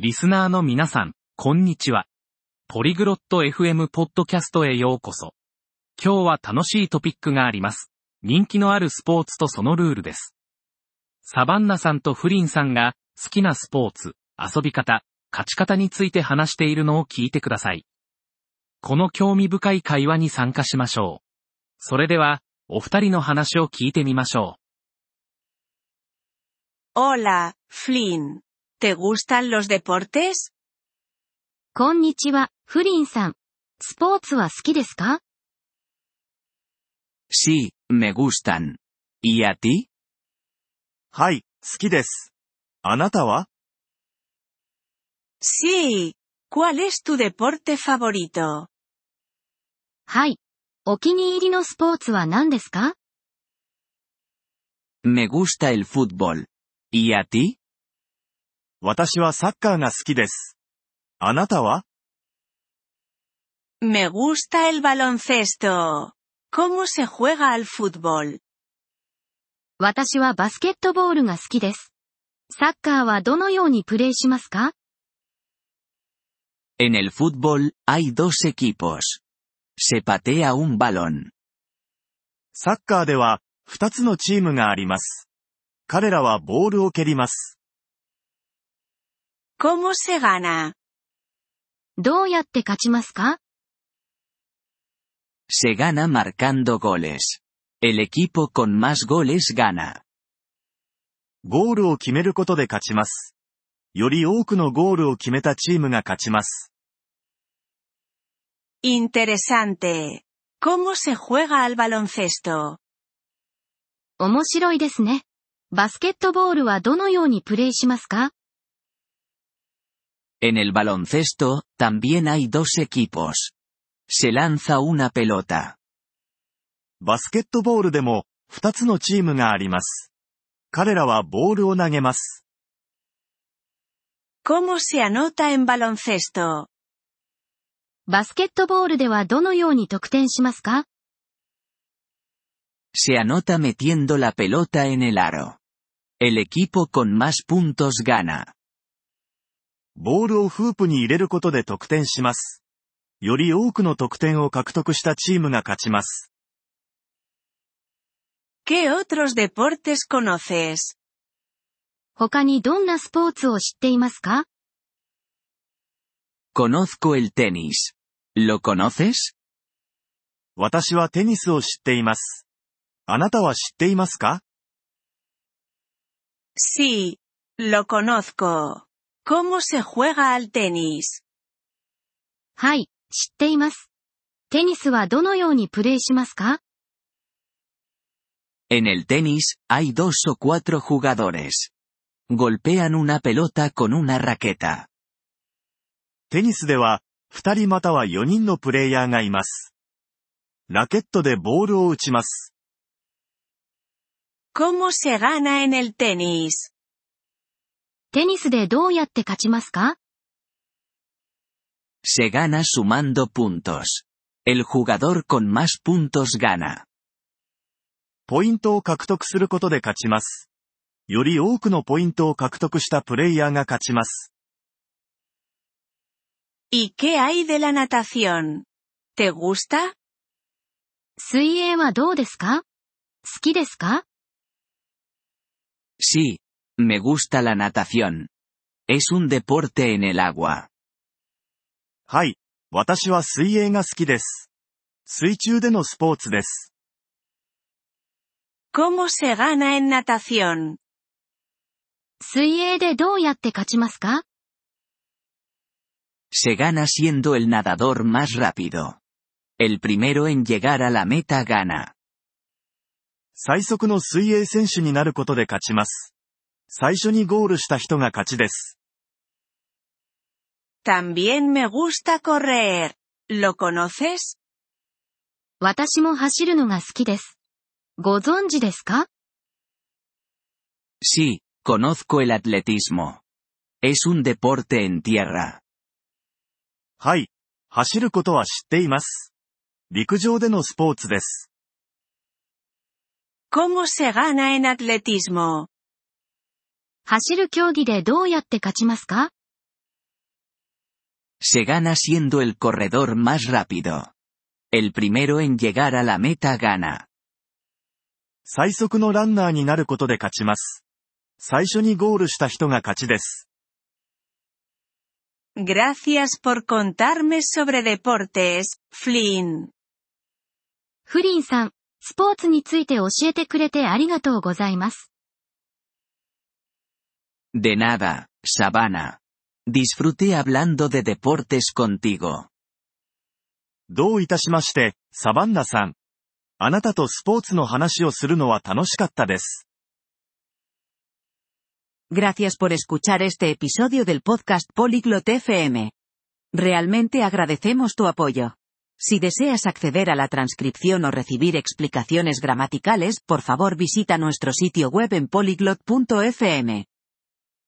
リスナーの皆さん、こんにちは。ポリグロット FM ポッドキャストへようこそ。今日は楽しいトピックがあります。人気のあるスポーツとそのルールです。サバンナさんとフリンさんが好きなスポーツ、遊び方、勝ち方について話しているのを聞いてください。この興味深い会話に参加しましょう。それでは、お二人の話を聞いてみましょ Hola, Flynn. ¿Te gustan los deportes? こんにちは、フリンさん。スポーツは好きですか Sí, me gustan. ¿Y a ti? はい、好きです。あなたは Sí. ¿Cuál es tu deporte favorito? はい。お気に入りのスポーツは何ですか Me gusta el fútbol. ¿Y a ti? 私はサッカーが好きです。あなたは？Me gusta el baloncesto. ¿Cómo se juega al fútbol? 私はバスケットボールが好きです。サッカーはどのようにプレイしますか？En el fútbol, hay dos equipos. Se patea un balón. サッカーでは、二つのチームがあります。彼らはボールを蹴ります。¿Cómo se gana? どうやって勝ちますか Se gana marcando goles. El equipo con más goles gana. ゴールを決めることで勝ちます。より多くのゴールを決めたチームが勝ちます。Interesante. ¿Cómo se juega al baloncesto? 面白いですね。バスケットボールはどのようにプレイしますか En el baloncesto, también hay dos equipos. Se lanza una pelota. バスケットボールでも、二つのチームがあります。彼らはボールを投げます。 ¿Cómo se anota en baloncesto? バスケットボールではどのように得点しますか Se anota metiendo la pelota en el aro. El equipo con más puntos gana. ボールをフープに入れることで得点します。より多くの得点を獲得したチームが勝ちます。¿Qué otros deportes conoces? 他にどんなスポーツを知っていますか？Conozco el tenis. ¿Lo conoces? 私はテニスを知っています。あなたは知っていますか？Sí. Lo conozco. ¿Cómo se juega al tenis? はい、知っています。テニスはどのようにプレイしますか En el tenis, hay dos o cuatro jugadores. Golpean una pelota con una raqueta. テニスでは、二人または四人のプレイヤーがいます。ラケットでボールを打ちます。 ¿Cómo se gana en el tenis? テニスでどうやって勝ちますか Se gana sumando puntos. El jugador con más puntos gana. ポイントを獲得することで勝ちます。より多くのポイントを獲得したプレイヤーが勝ちます。¿Y qué hay de la natación? ¿Te gusta? 水泳はどうですか好きですか Sí. Me gusta la natación. Es un deporte en el agua. はい。私は水泳が好きです。水中でのスポーツです。 ¿Cómo se gana en natación? 水泳でどうやって勝ちますか Se gana siendo el nadador más rápido. El primero en llegar a la meta gana. 最速の水泳選手になることで勝ちます。 最初にゴールした人が勝ちです。También me gusta correr. ¿Lo conoces? 私も走るのが好きです。ご存知ですか Sí, conozco el atletismo. Es un deporte en tierra. はい。走ることは知っています。陸上でのスポーツです。¿Cómo se gana en atletismo? 走る競技でどうやって勝ちますか Se gana siendo el corredor más rápido. El primero en llegar a la meta gana. 最速のランナーになることで勝ちます。最初にゴールした人が勝ちです。Gracias por contarme sobre deportes, Flynn. フリンさん、スポーツについて教えてくれてありがとうございます。De nada, Sabana. Disfruté hablando de deportes contigo. どういたしまして、サバンナさん。あなたとスポーツの話をするのは楽しかったです。 Gracias por escuchar este episodio del podcast Polyglot FM. Realmente agradecemos tu apoyo. Si deseas acceder a la transcripción o recibir explicaciones gramaticales, por favor visita nuestro sitio web en polyglot.fm.